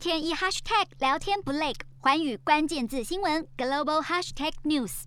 天一 hashtag 聊天不累，环宇关键字新闻 global hashtag news。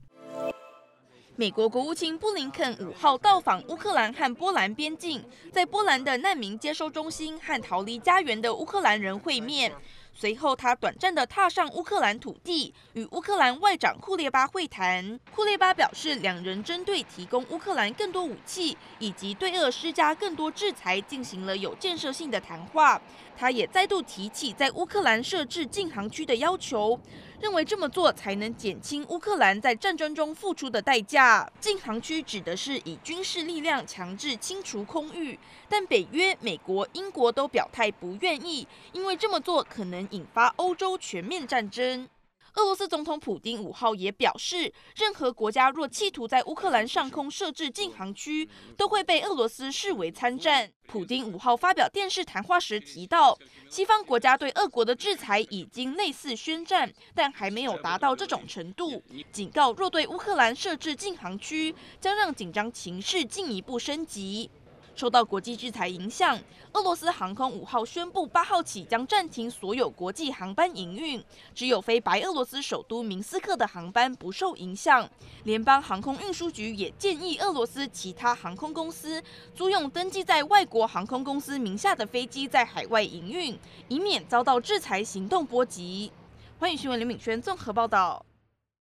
美国国务卿布林肯五号到访乌克兰和波兰边境，在波兰的难民接收中心和逃离家园的乌克兰人会面。随后，他短暂地踏上乌克兰土地，与乌克兰外长库列巴会谈。库列巴表示，两人针对提供乌克兰更多武器以及对俄施加更多制裁进行了有建设性的谈话。他也再度提起在乌克兰设置禁航区的要求，认为这么做才能减轻乌克兰在战争中付出的代价。禁航区指的是以军事力量强制清除空域，但北约、美国、英国都表态不愿意，因为这么做可能引发欧洲全面战争。俄罗斯总统普丁五号也表示，任何国家若企图在乌克兰上空设置禁航区，都会被俄罗斯视为参战。普丁五号发表电视谈话时提到，西方国家对俄国的制裁已经类似宣战，但还没有达到这种程度。警告，若对乌克兰设置禁航区，将让紧张情势进一步升级。受到国际制裁影响，俄罗斯航空五号宣布，八号起将暂停所有国际航班营运，只有飞白俄罗斯首都明斯克的航班不受影响。联邦航空运输局也建议俄罗斯其他航空公司租用登记在外国航空公司名下的飞机在海外营运，以免遭到制裁行动波及。欢迎新闻刘敏轩综合报道。